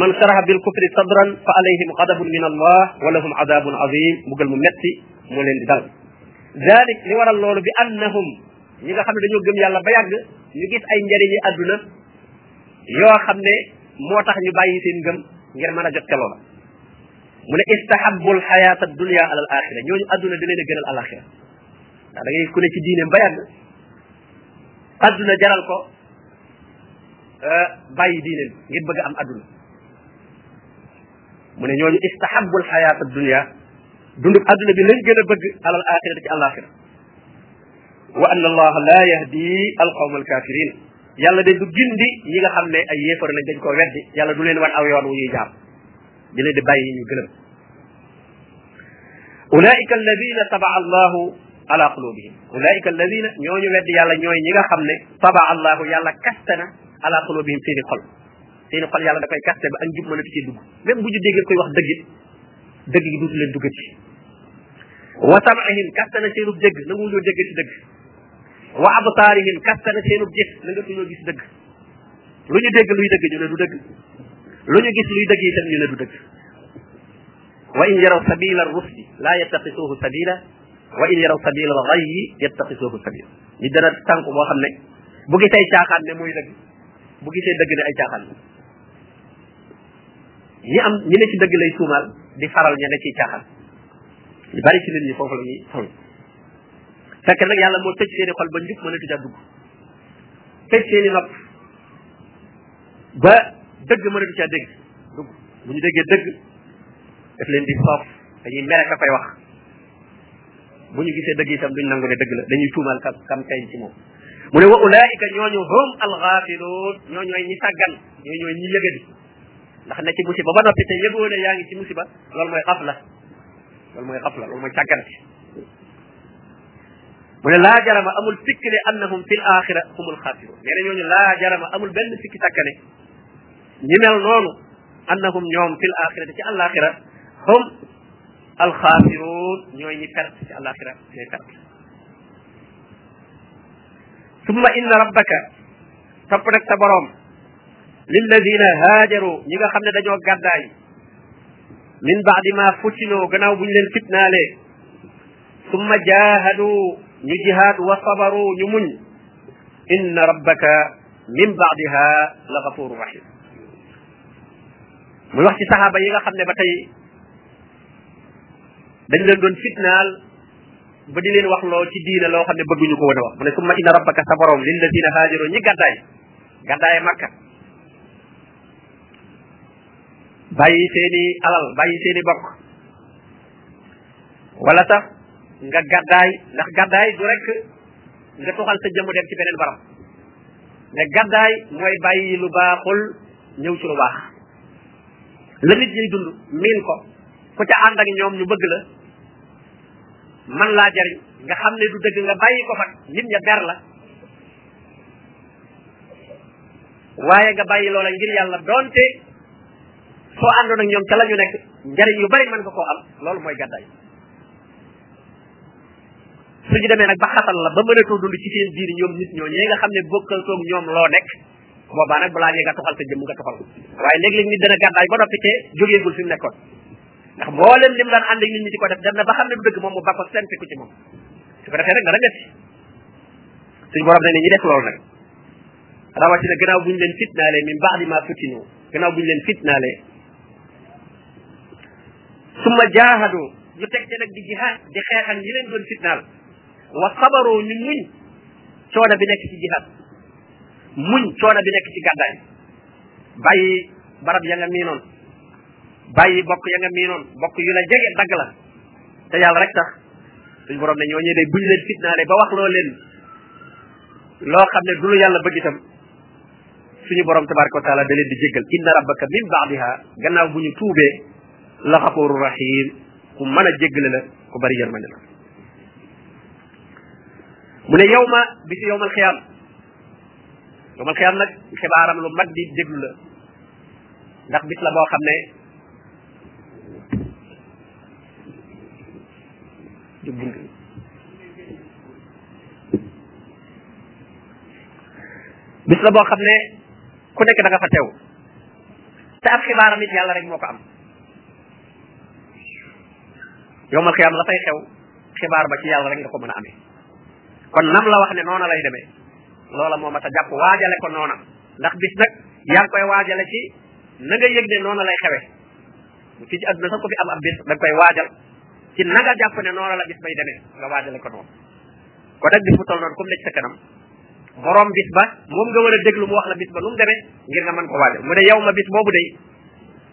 man saraha bil kufri sadran fa alayhim ghadabun min allah wa lahum adabun azim mbugal mu metti moo leen di dal dalik li waral loolu bi annahum ñi nga xam ne dañoo gëm yàlla ba yàgg ñu gis ay njëriñi àdduna yoo xam ne moo tax ñu bàyyi seen ngëm ngir mën a jot ca loola mu ne istahabul xayaata dunia ala al axira ñooñu àdduna di leen a gënal alaxira ndax da ngay ku ne ci diineem ba yàgg àdduna jaral ko euh, bàyyi diine ngir bëgg am adduna mu ne ñooñu istahabul xayaat dunia dundub adduna bi lañ gën a bëgg alal axirati ci alaxira wa anna allaha la yahdi alqawm alkafirin yàlla de du gindi ñi nga xam ne ay yéefar lañ dañ ko weddi yàlla du leen wan aw yoon wu ñuy jaar di leen di bàyyi ñu gëlëm ulaika alladina taba allahu ala qulubihim ulaika alladina ñooñu weddi yàlla ñooy ñi nga xam ne taba allahu yàlla kaste na ala qulubihim seeni xol seeni xol yàlla da koy kaste ba ak njub mënatu ci dugg même bu ñu déggee koy wax dëgg dëgg gi duutu leen duggati wa sam'ihim kaste na seenub dégg nangu ñoo dégg ci dëgg wa absaarihim kaste na seenub gis nangatuñoo gis dëgg lu ñu dégg luy dëgg ñu ne du dëgg lu ñu gis luy dëgg itam ñu ne du dëgg wa in yaraw sabila rusdi laa yattaqisuhu sabila wa in yaraw sabila al ghayyi yattaqisuhu sabila ni dana tànk boo xam ne bu gisee caaxaan ne mooy dëgg bu gisee dëgg ne ay caaxaan la ñi am ñi ne ci dëgg lay tuumaal di faral ña ne ciy caaxaan ñu bari ci nit ñi foofu la ñuy fekk nag yàlla moo tëj seeni xol ba njub mënatu ca dugg tëj seeni nopp ba dëgg mënatu caa dégg dugg bu ñu déggee dëgg daf leen di soof dañuy mere ka koy wax bu ñu gisee dëgg itam duñ nangu ne dëgg la dañuy tuumal kam kam kañ ci moom mu ne wa ulaika ñooñu hum alxaafiluun ñoo ñooy ñi sàggan ñoo ñooy ñi yëgadi ndax ne ci musiba ba noppi te yëgoo ne yaa ngi ci musiba loolu mooy xafla loolu mooy xafla loolu mooy sàggan mu ne laa jarama amul sikk ne annahum fil axira humul xaasirun nee na ñooñu laa jarama amul benn sikki sàkka ne ñi mel noonu annahum ñoom fil axira ci àllaaxira hum alxaasirun ñooy ñi perte ci àllaaxira ñooy perte summa inna rabbaka topp nag sa boroom lilladina haajaru ñi nga xam ne dañoo gàddaay min baadi ma futtinoo gannaaw bu ñu leen fitnaalee summa jaahadu ñu jihaad wa sabaru ñu muñ inna rabbaka min baadiha la gafuru rahim muy wax ci saxaaba yi nga xam ne ba tey dañ leen doon fitnaal ba di leen wax loo ci diine loo xam ne bëgguñu ko woon a wax mu ne summa inna rabbaka sa borom lillazina haajaru ñi gàddaay gàddaay makka bàyyi seeni alal bàyyi seeni bokk wala sax nga gàddaay ndax gàddaay du rek nga toxal sa jëmm dem ci beneen barab mais gàddaay mooy bàyyi lu baaxul ñëw ci lu baax la nit ñuy dund miin ko ku ca ànd ak ñoom ñu bëgg la man laa jariñ nga xam ne du dëgg nga bàyyi ko fa nit ña ber la waaye nga bàyyi loola ngir yàlla doonte soo àndoon ak ñoom ca la ñu nekk njariñ yu bari mën nga koo am loolu mooy gàddaay su ñu demee nag ba xatal la ba mënatoo dund ci seen biir ñoom nit ñoo ñee nga xam ne bokkal toog ñoom loo nekk boobaa nag balaa ñee nga toxal sa jëmm nga toxal waaye léeg-léeg nit dana gàddaay ba noppi te jógeegul fi mu nekkoon ndax mboolem lim daan ànd ak nit ñi di ko def dem na ba xam ne du dëgg moom mu ba ko seen ko ci moom su ko defee nag dara metti suñu borom ne ne ñi def loolu nag rawatina gannaaw buñ leen fitnaale min ba'di ma futinu gannaaw buñ leen fitnaale summa jaahadu ñu teg te nag di jihaad di xeex ak ñi leen doon fitnaal wa sabaroo ñu muñ coono bi nekk ci jihaad muñ coono bi nekk ci gàddaay bàyyi barab ya nga miinoon bàyyi bokk ya nga miinoon bokk yu la jege dagg la te yàlla rek tax suñ borom ne ñooñu de buñ leen fitnaale ba wax loo leen loo xam ne du lu yàlla bëgg itam suñu borom tabaraka wa taala da leen di jéggal inna rabbaka min baadiha gannaaw bu ñu tuubee la xafuru rahim ku mën a jéggale la ku bari yërmande la mu ne yow ma bi si yowmal xiyaam yowmal xiyaam nag xibaaram lu mag di déglu la ndax bis la boo xam ne bis la boo xam ne ku nekk da nga fa teew te ab xibaaram it yàlla rek moo ko am yow ma xiyaam la fay xew xibaar ba ci yàlla rek nga ko mën a amee kon nam la wax ne noona lay demee loola moo mat a jàpp waajale ko noona ndax bis nag yaa ngi koy waajale ci na nga yëg ne noona lay xewe fii ci àdduna sax ko fi am ab bis da nga koy waajal ci na nga jàpp ne noonu la bis bay demee nga waajale ko noonu kon nag bis bu toll noonu comme ne ci sa kanam borom bis ba moom nga war a déglu mu wax la bis ba nu mu demee ngir nga mën ko waajal mu ne yow ma bis boobu day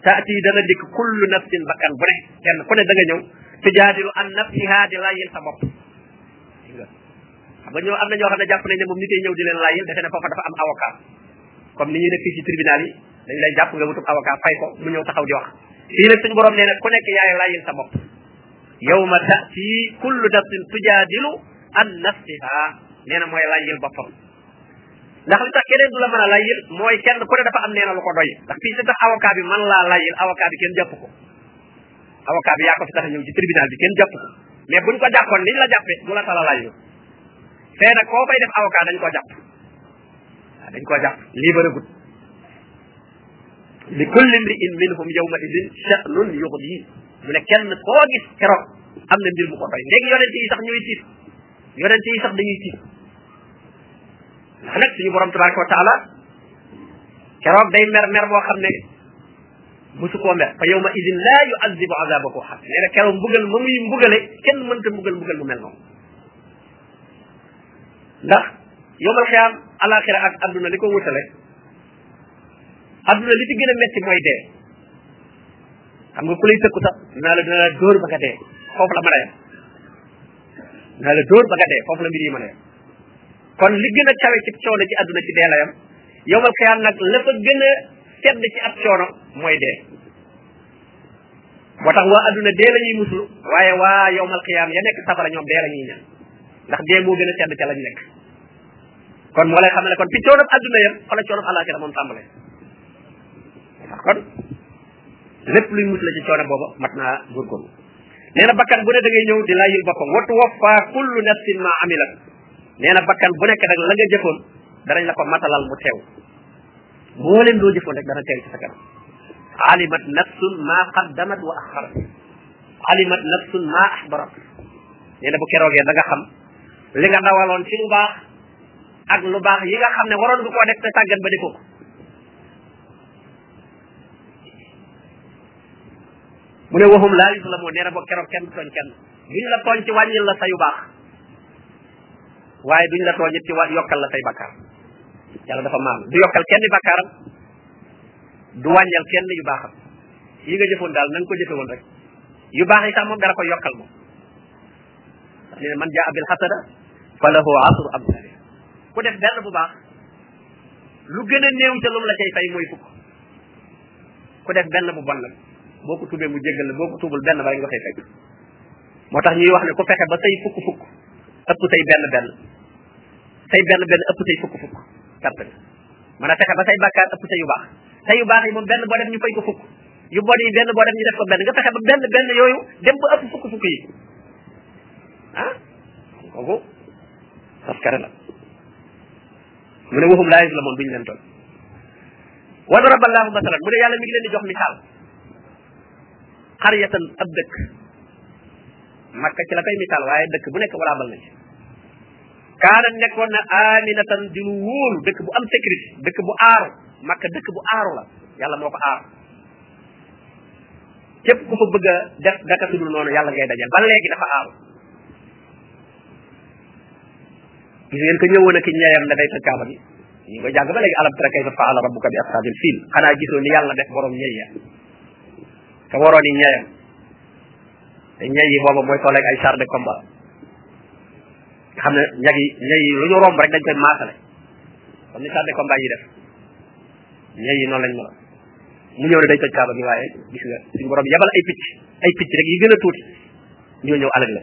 taati dana dikk kullu nafsin bakkan bu ne kenn ku ne da nga ñëw tujaadilu an nafsiha di layil sa bopp xam nga ñoo am na ñoo xam ne jàpp nañ ne moom nit ñëw di leen layil defe ne foofa dafa am avocat comme ni ñuy def fii ci tribunal yi dañ lay jàpp nga wutub avocat fay ko mu ñëw taxaw di wax fii nag suñu borom nee na ku nekk yaay layin sa bopp yawma tati kullu nafsin tujadilu an nafsiha nee na mooy layil boppam ndax li tax keneen du la mën a layil mooy kenn ku ne dafa am nee na lu ko doy ndax fii si tax avocat bi man laa layil avocat bi kenn jàpp ko avocat bi yaa ko fi tax a ñëw ci tribunal bi kenn jàpp ko mais buñ ko jàppoon niñ la jàppee du la tala layil fee nag koo fay def avocat dañ ko jàpp waaw dañ koo jàpp libéré gut li kulli mri'in minhum yawma idin sha'nun yughni mu ne kenn koo gis keroog am na mbir mu ko doy léegi yonente yi sax ñooy tiit yonente yi sax dañuy tiit ndax nag suñu borom tabaraka wa taala keroog day mer mer boo xam ne musu koo mer fa yawma idin la yu'azzibu azabahu ahad nee na keroog mbugal ma muy mbugale kenn mënta mbugal mbugal mu mel noonu ndax yomal xiyaam alaxira ak adduna li ko wutale adduna li ci gën a metti mooy dee xam nga ku lay tëkku sax naa la dina la dóor ba nga dee foofu la mën a yem naa la dóor ba nga dee foofu la mbir yi mën a yem kon li gën a kawe ci coono ci adduna ci dee la yem yomal xiyaam nag la fa gën a sedd ci ab coono mooy dee moo tax waa adduna dee la ñuy muslu waaye waa yowmal qiyaam ya nekk safara ñoom dee la ñuy ñaan ndax dee moo gën a tedd ca lañ nekk kon moo lay xam ne kon fi coonob adduna yam fa la coonob àllaaxira moom tàmbalee tax kon lépp luy musle ci coono booba mat naa góorgóorlu nee na bakkan bu ne da ngay ñëw di laayil boppam watu waffa kullu nafsin ma amilat nee na bakkan bu nekk nag la nga jëfoon danañ la ko matalal mu teew moo leen loo jëfoon rek dana teew ci sa kanam alimat nafsun ma qaddamat wa axarat alimat nafsun ma axbarat nee na bu keroogee da nga xam li nga dawaloon ci lu baax ak lu baax yi nga xam ne waroon nga koo def te sàggan ba defoo ko mu ne waxum laa yusla moo nee na boo keroog kenn du tooñ kenn duñ la tooñ ci wàññil la sa yu baax waaye duñ la tooñit ci wa yokkal la say bakkaar yàlla dafa maam du yokkal kenn bakkaaram du wàññal kenn yu baaxam yi nga jëfoon daal na ko jëfe woon rek yu baax yi sax moom dara ko yokkal moom nee na man jaa bil xasana fa lahu asru amsaliha ku def benn bu baax lu gën a néew ca lu mu la cay fay mooy fukk ku def benn bu bon nag boo ko tubee mu jéggal la boo ko tubul benn ba rek nga fay fekk moo tax ñuy wax ne ku fexe ba say fukk fukk ëpp say benn benn say benn benn ëpp say fukk fukk perte nga mën a fexe ba say bàkkaar ëpp say yu baax say yu baax yi moom benn boo def ñu fay ko fukk yu bon yi benn boo def ñu def ko benn nga fexe ba benn benn yooyu dem ba ëpp fukk fukk yi ah kooku taskare la mu ne waxum laa yus la moon duñu leen toll wa daraba allahu masalan mu ne yàlla mi ngi leen di jox misaal xariyatan ab dëkk makka ci la koy misaal waaye dëkk bu nekk walaa bal na ci kaana nekkoon na aminatan di lu wóolu dëkk bu am sécurité dëkk bu aaru makka dëkk bu aaru la yàlla moo ko aar képp ku fa bëgg a def daka sudul noonu yàlla ngay dajal ba léegi dafa aaru gis ngeen ko ñëwoon ak ñeeyam ne day toj kaaba bi ñu ngi koy jàng ba léegi alam tara kayfa faala rabbuka bi ashabil fiil xanaa gisoo ni yàlla def borom ñey ya te waroon yi ñeyam te ñey yi booba mooy tolleeg ay char de combat nga xam ne ñag yi ñey yi lu ñu romb rek dañ koy maasale comme ni char de combat yi def ñey yi noonu lañ mën mu ñëw ne day toj kaaba bi waaye gis nga suñu borom yabal ay picc ay picc rek yi gën a tuuti ñoo ñëw alag la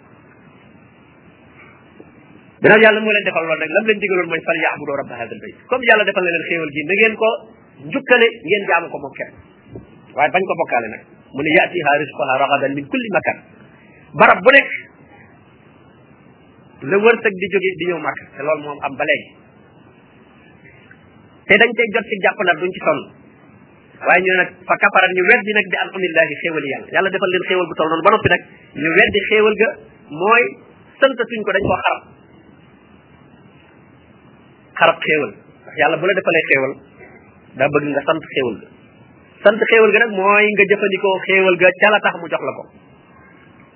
ginnaaw yàlla moo leen defal loolu nag lam leen digaloon mooy fal yaabudu rabba hadal bayt comme yàlla defal na leen xéewal gi na ngeen ko njukkale ngeen jaamu ko moom kenn waaye bañ ko bokkaale nag mu ne yaatiha risqaha ragadan min kulli makan barab bu nekk la wërsëg di jóge di ñëw màkk te loolu moom am ba léegi te dañ cay jot ci jàpp nag duñ ci sonn waaye ñu nag fa kafarat ñu weddi nag bi alhamdulilahi xéewal yàlla yàlla defal leen xéewal bu toll noonu ba noppi nag ñu weddi xéewal ga mooy santatuñ ko dañ koo xarab xarab xéewal ndax yàlla bu la defalee xéewal daa bëgg nga sant xéewal ga sant xéewal ga nag mooy nga jëfandikoo xéewal ga ca la tax mu jox la ko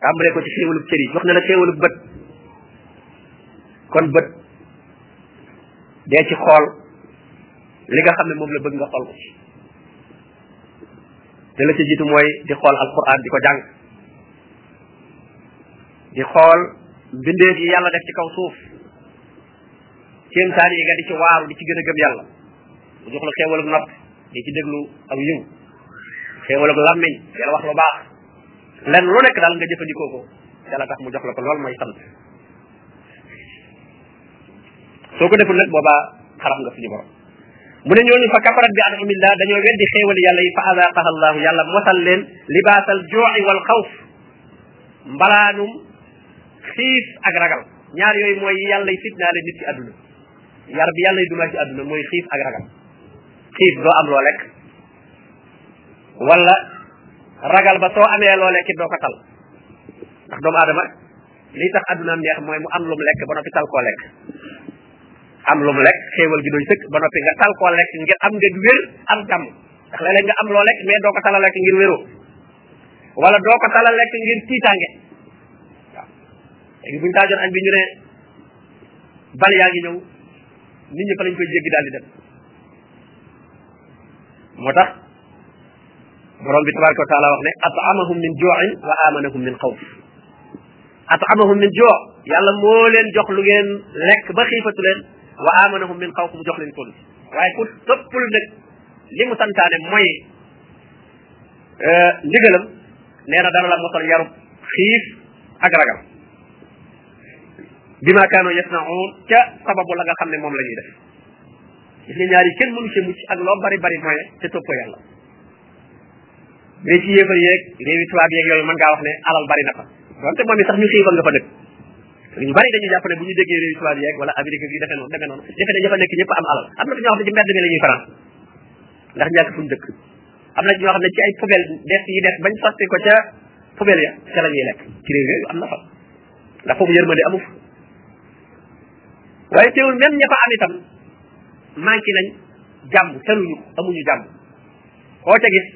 tàmbalee ko ci xéewalub cër yi wax na la xéewalub bët kon bët dee ci xool li nga xam ne moom la bëgg nga xool ko ci te la ci jiitu mooy di xool alquran di ko jàng di xool mbindeef yi yàlla def ci kaw suuf kéemtaan yi nga di ci waaru di ci gën a gëm yàlla mu jox la xéewal ak nopp di ci déglu ak yiw xéewal ak làmmiñ yàlla wax lu baax lenn lu nekk daal nga jëfandikoo ko yàlla tax mu jox la ko lool mooy sant soo ko deful nag boobaa xarab nga suñu borom mu ne ñooñu fa kafarat bi anamillah dañoo weddi xéewali yàlla yi fa azaqaha allahu yàlla mosal leen libaasal juu'i wal xawf mbalaanum xiif ak ragal ñaar yooyu mooy yàlla yi fitnaale nit ci àdduna yar bi yàlla yi dumaa ci àdduna mooy xiif ak ragal xiif doo am loo lekk wala ragal ba soo amee loo lekk doo ko tal ndax doomu aadama li tax addunaam neex mooy mu am lu mu lekk ba noppi tal koo lekk am lu mu lekk xéewal gi doy sëkk ba noppi nga tal koo lekk ngir am nga wér am jàmm ndax léeg-léeg nga am loo lekk mais doo ko tala lekk ngir wéroo wala doo ko tala lekk ngir tiitaange waaw léegi buñu taajoon añ bi ñu ne bal yaa ngi ñëw nit ñi fa lañ koy jéggi daal di dem moo tax borom bi tabaraka wa taala wax ne atamahum min juuin wa amanahum min xawf atamahum min juu yàlla moo leen jox lu ngeen lekk ba xiifatu leen wa amanahum min xawf mu jox leen kon waaye ku toppul nag li mu santaane mooy euh, ndigalam nee na dana la mosal yarub xiif ak ragal bi ma kaanu yasnaun ca sababu la nga xam ne moom la ñuy def gis nga ñaar yi kenn mënu ci mucc ak loo bari bari moyen te toppoo yàlla mais ci yéefar yeeg réewi tubaab yeeg yooyu mën ngaa wax ne alal bari na fa donte moom i sax ñu xiifal nga fa dëkk ñu bari dañuy jàpp ne bu ñu déggee réewi tubaab yeeg wala amérique bi defee noonu demee noonu defe ne ña fa nekk ñëpp am alal am na ñoo xam ne ci mbedd mi la ñuy faral ndax ñàkk fuñ dëkk am na ñoo xam ne ci ay poubelle des yi def bañ sotti ko ca poubelle ya ca la ñuy lekk ci réew yooyu am na fa ndax foofu yërmande amu fa waaye teewul même ña fa am itam manqué nañ jàmm tëruñu amuñu jàmm koo ca gis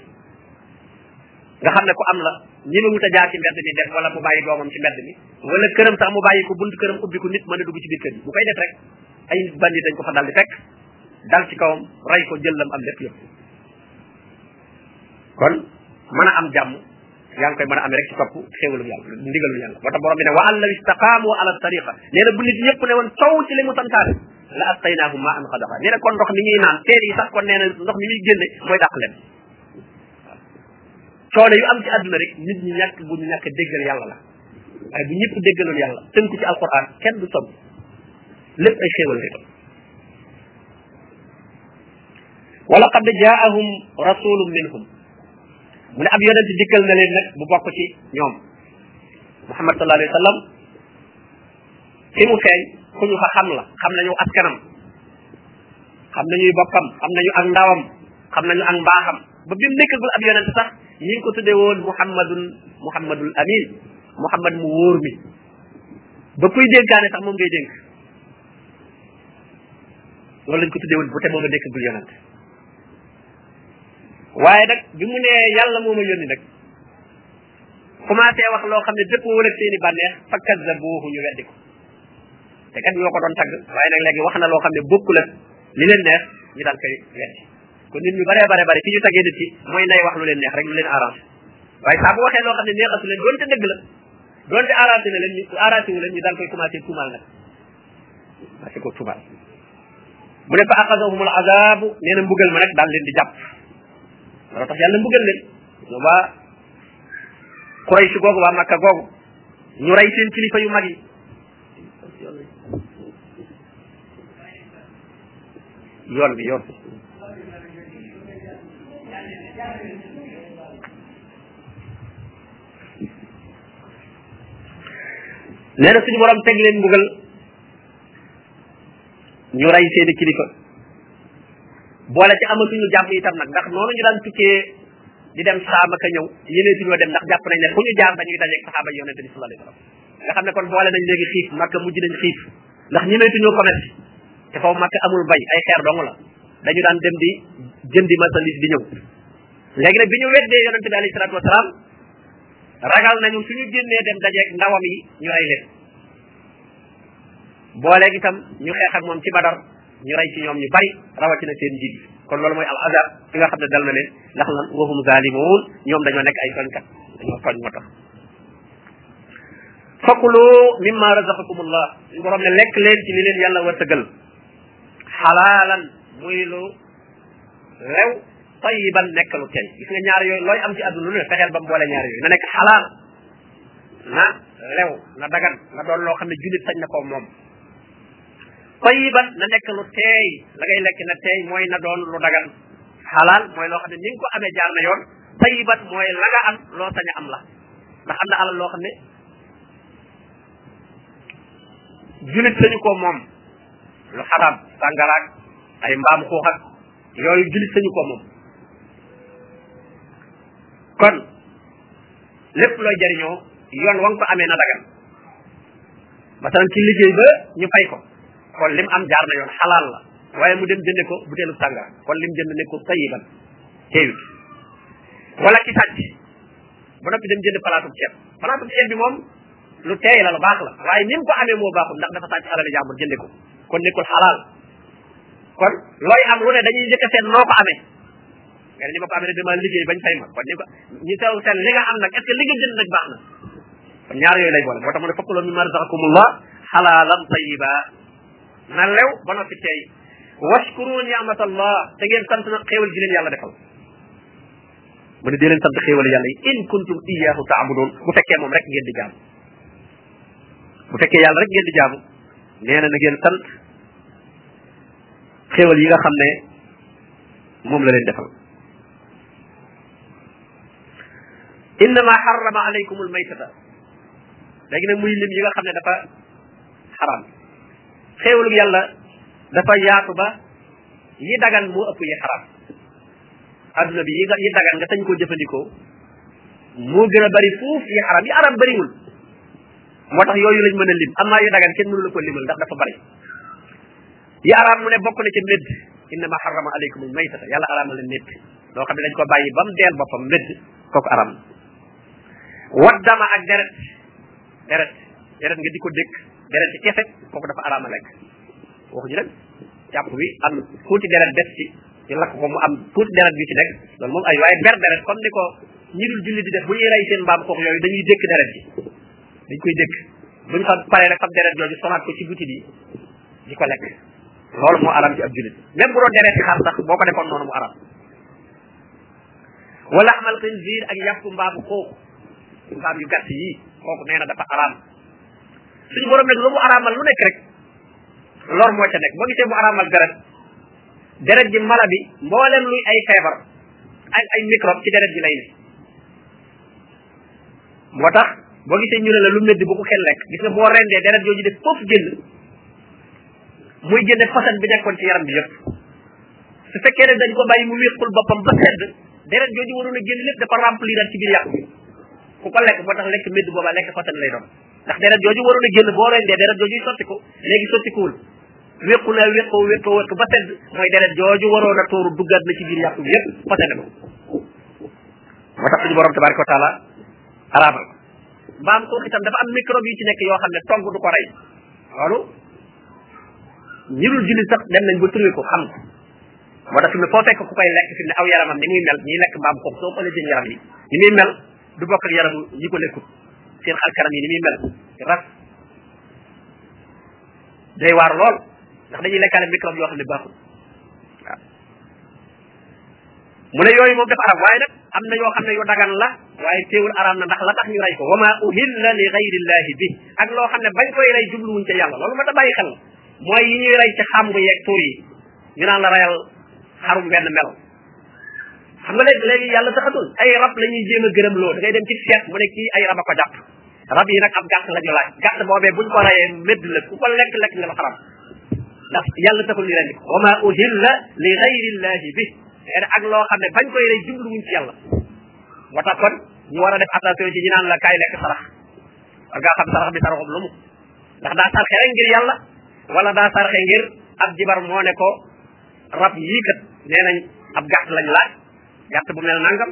nga xam ne ku am la ñi ma wut a jaar ci mbedd mi def wala mu bàyyi doomam ci mbedd mi wala këram sax mu bàyyi ko bunt këram ubbi ko nit mën a dugg ci biir kër bi bu koy def rek ay nit bandi dañ ko fa dal di fekk dal ci kawam rey ko jël lam am lépp yëpp kon mën a am jàmm yaa ngi koy mën a amee rek ci topp xéewalum yàlla ndigalum yàlla moo tax borom bi ne wa an law istaqaamu ala tariqa nee na bu nit ñëpp ne woon coow ci li mu santaane la asqaynaahum ma an xadaqa nee na kon ndox mi ñuy naan teer yi sax kon nee na ndox mi muy génne mooy dàq leen coono yu am ci àdduna rek nit ñi ñàkk bu ñu ñàkk déggal yàlla la waaye bu ñëpp déggaloon yàlla tënku ci alquran kenn du sob lépp ay xéewal lay doon wala qad jaahum rasulun minhum mu ne ab yonent dikkal na leen nag bu bokk ci ñoom muhammad sallallahu alayhi wa sallam fi mu feeñ ku ñu fa xam la xam nañu askanam xam nañuy bokkam xam nañu ak ndawam xam nañu ak mbaaxam ba bi mu nekkagul ab yonent sax ñi ngi ko tuddee woon muhammadun muhammadul amin muhammad mu wóor mi ba kuy dénkaane sax moom ngay dénk loolu lañ ko tuddee woon bu te booba nekkagul yonent waaye nag bi mu nee yàlla moo ma yónni nag commencé wax loo xam ne dëpp wala ak seen i bànneex fa kazzabuuhu ñu weddi ko te kat ñoo ko doon tagg waaye nag léegi wax na loo xam ne bokkul ak li leen neex ñu daal koy weddi kon nit ñu baree bare bare fi ñu taggee nit ki mooy nay wax lu leen neex rek lu leen arrangé waaye saa bu waxee loo xam ne neexatu leen doonte dëgg la doonte arrangé na leen ñu arrangé wu leen ñu daal koy commencé tuumaal nag parce que tubaab mu ne fa axadahum al azabu nee na mbugal ma nag daal leen di jàpp loolu tax yàlla mbugal leen waa Quraysh googu waa Makka googu ñu rey seen kilifa yu mag yi yoon bi yoon nee na suñu borom teg leen mbugal ñu rey seeni kilifa boole ci amatuñu jàmm itam nag ndax noonu ñu daan tukkee di dem saama ka ñëw ñemeetuñoo dem ndax jàpp nañ ne fu ñu jaar dañuy dajeeg saxaaba yonente bi sallallahu alayhi wasallam nga xam ne kon boole nañ léegi xiif makka mujj nañ xiif ndax ñemeetuñoo commerce te foofu makka amul bay ay xeer dong la dañu daan dem di jëndi marchandise di ñëw léegi nag bi ñu weddee yonente bi alayhi salaatu wasalaam ragal nañu suñu génnee dem dajeeg ndawam yi ñu rey leen booleeg itam ñu xeex ak moom ci badar ñu rey ci ñoom ñu bari rawatina seen njiit bi kon loolu mooy al azab bi nga xam ne dal na leen ndax lan wahum zalimun ñoom dañoo nekk ay tooñkat dañoo tooñ moo tax fakulu mimma razaqakumullah borom ne lekk leen ci li leen yàlla wërsëgal xalaalan muy lu lew tayiban nekk lu tey gis nga ñaar yooyu looy am ci àdduna lu ne fexeel ba mu boole ñaar yooyu na nekk xalaal na lew na dagan na doon loo xam ne jullit sañ na ko moom tayiban na nekk lu teey la ngay lekk na teey mooy na doon lu dagan xalaal mooy loo xam ne ni nga ko amee jaar na yoon tayiban mooy la nga am loo sañ a am la ndax am na alal loo xam ne jullit sañu ko moom lu xaraam sàngaraak ay mbaam xuux ak yooyu jullit sañu ko moom kon lépp looy jariñoo yoon wa nga ko amee na dagan masalan ci liggéey ba ñu fay ko kon lim am jaar na yoon xalaal la waaye mu dem jënde ko buteelu sàngara kon lim jënd nekkul tayiban teeyut wala ki sàcc ba noppi dem jënd palaatub ceeb palaatub ceeb bi moom lu teey la lu baax la waaye ni mu ko amee moo baaxul ndax dafa sàcc alal jàmbur jënde ko kon nekkul xalaal kon looy am lu ne dañuy njëkk a seet noo ko amee nga ne ni ma ko amee ne dama liggéey bañ fay ma kon ni ko ñu sew seen li nga am nag est ce que li nga jënd nag baax na kon ñaar yooyu lay boole moo tax mu ne fakkuloo mi ma razaqakumullah xalaalan tayiba na lew ba noppi teey washkuru ni'matallah te ngeen sant na xéewal gi leen yàlla defal mu ne dee leen sant xéewal yàlla yi in kuntum iyaahu taabudoon bu fekkee moom rek ngeen di jaamu bu fekkee yàlla rek ngeen di jaamu nee na na ngeen sant xéewal yi nga xam ne moom la leen defal innama harrama alaykum al maytata léegi nag muy lim yi nga xam ne dafa xaraam xéewalu yàlla dafa yaatu ba yi dagan moo ëpp yi xaraam adduna bi yi nga yi dagan nga sañ koo jëfandikoo moo gën a bari fuuf yi xaram yi arab bariwul moo tax yooyu lañ mën a lim am naa yu dagan kenn mënu la ko limal ndax dafa bari yi arab mu ne bokk na ci médd innama harrama alaykum al maytata yàlla araamal na médd loo xam ne dañ ko bàyyi ba mu deel boppam médd kooku aram waddama ak deret deret deret nga di ko dëkk deret ci kese kooku dafa araama lekk waxuñu nag jàpp bi am tuuti deret des ci ñu lakk ko mu am tuuti deret bi ci nekk loolu moom ay waaye ber deret comme ni ko ñi dul julli di def bu ñuy rey seen mbaam xoox yooyu dañuy dékk deret bi dañ koy dékk buñ fa paree rek fab deret jooju sonaat ko ci buti bi di ko lekk loolu moo aram ci ab jullit même bu doon deret ci xar sax boo ko defoon noonu mu aram wala amal xinziir ak yàpp mbaam xoox mbaam yu gàtt yi kooku nee na dafa aram suñu borom nag lu mu aramal lu nekk rek lor moo ca nekk boo gisee mu aramal deret deret ji mala bi mboolem luy ay feebar ak ay microbe ci deret ji lay ne moo tax boo gisee ñu ne la lu medd bu ko kenn lekk gis nga boo rendee deret jooju def foofu génn muy génne fasan bi nekkoon ci yaram bi yëpp su fekkee ne dañ ko bàyyi mu wéqul boppam ba sedd deret jooju waroon a génn lépp dafa remplir ci biir yàqu bi ku ko lekk moo tax lekk medd boobaa lekk fasan lay doon ndax deret jooju waroon a génn boo rendee deret jooju sotti ko léegi sotti kuwul wéqu naa wéqoo wéqoo wéqu ba sedd mooy deret jooju waroon a tooru duggaat na ci biir yàpp bi yépp ba sedd ko moo tax suñu borom tabaraka wa taala araamal ko mbaam suux itam dafa am microbe yu ci nekk yoo xam ne togg du ko rey loolu ñi dul julli sax dem nañ ba turee ko xam ko moo tax fi mu ne foo fekk ku koy lekk fi mu ne aw yaramam ni muy mel ñi lekk mbaam suux soo xoolee seen yaram yi ni muy mel du bokk ak yaramu ñi ko lekkut seen xar kanam yi ni muy mel ras day waar lool ndax dañuy lekkaale microbe yoo xam ne baaxul waaw mu ne yooyu moom dafa arab waaye nag am na yoo xam ne yu dagan la waaye teewul araam na ndax la tax ñu rey ko wa ma uhilla li gayrillahi bi ak loo xam ne bañ koy rey jubluwuñ ca yàlla loolu ma ta bàyyi xel mooy yi ñuy rey ci xàmb yeeg tuur yi ñu naan la reyal xarum benn melo xam nga léegi léegi yàlla saxatul ay rab la ñuy jéem a gërëm loo da ngay dem ci seet mu ne kii ay rab a ko jàpp rab yi nag ab gàtt la ñu laaj gàtt boobee buñ ko rayee médd la ku ko lekk lekk nga la xaram ndax yàlla taxul ñu rendi ko wa ma uhilla li gayri llahi bi nee na ak loo xam ne bañ koy rey jublu wuñ ci yàlla moo tax kon ñu war a def attention ci ñi naan la kaay lekk sarax war ngaa xam sarax bi saraxum lu mu ndax daa sarxe rek ngir yàlla wala daa sarxe ngir ab jibar moo ne ko rab yii kat nee nañ ab gàtt lañ laaj gàtt bu mel nangam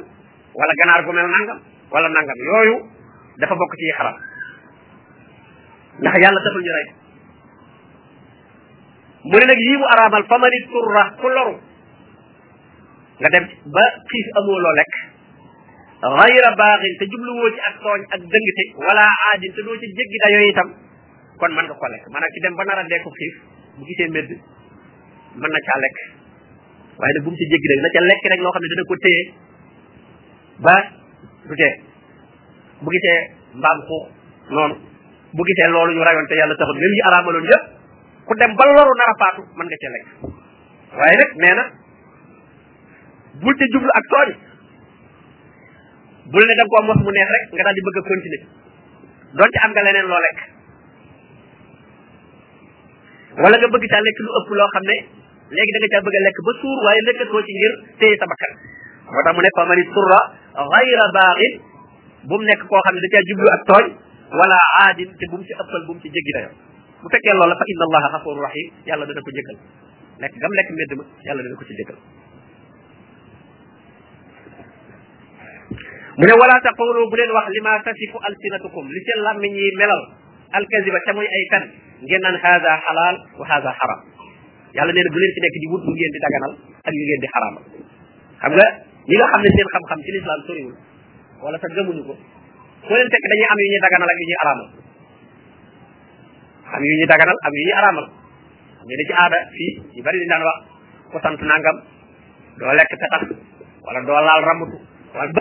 wala ganaar gu mel nangam wala nangam yooyu dafa bokk ci xaram ndax yàlla taxul ñu rey mu ne nag yii mu araamal fa ma nit turra ku loru nga dem ba xiif amoo loo lekk xayra baaxin te jubluwoo ci ak tooñ ak dëngte wala aadin te doo ci jéggi dayoo itam kon mën nga ko lekk maanaam ci dem ba nar a dee ko xiif bu gisee medd mën na caa lekk waaye nag bu mu ci jéggi rek na ca lekk rek loo xam ne dana ko téye ba du tee bu gisee mbaam xuux noonu bu gisee loolu ñu rayoon te yàlla taxul même yi araamaloon yëpp ku dem ba loru nar a faatu mën nga cee lekk waaye nag nee na bul ci jublu ak tooñ bul ne da nga mos mu neex rek nga daal di bëgg a continuer donte am nga leneen loo lekk wala nga bëgg caa lekk lu ëpp loo xam ne léegi da nga caa bëgg a lekk ba suur waaye lekkatoo ci ngir téye sa bakkan moo tax mu ne fa mani surra gayra baaxin bu mu nekk koo xam ne da caa jublu ak tooñ wala aadin te bu mu ci ëppal bu mu ci jéggi dayo bu fekkee loola fa inna allaha xafuru rahim yàlla dana ko jéggal lekk gam lekk mbedd ma yàlla dana ko ci jëkkal mu ne wala taqulu bu leen wax li ma tasifu alsinatukum li seen làmmiñ yi melal alkaziba ca muy ay fen ngeen naan haada xalaal wa haada xaram yàlla nee na bu leen ci nekk di wut lu ngeen di daganal ak yu ngeen di xaraamal xam nga ñi nga xam ne seen xam-xam ci lislaam soriwul wala sax gëmuñu ko foo leen fekk dañuy am yu ñuy daganal ak yu ñuy araamal am yu ñu daganal am yu ñu araamal xam ne ci aada fii ñu bari dañ daan wax ku sant nangam doo lekk petax wala doo laal ramatu wala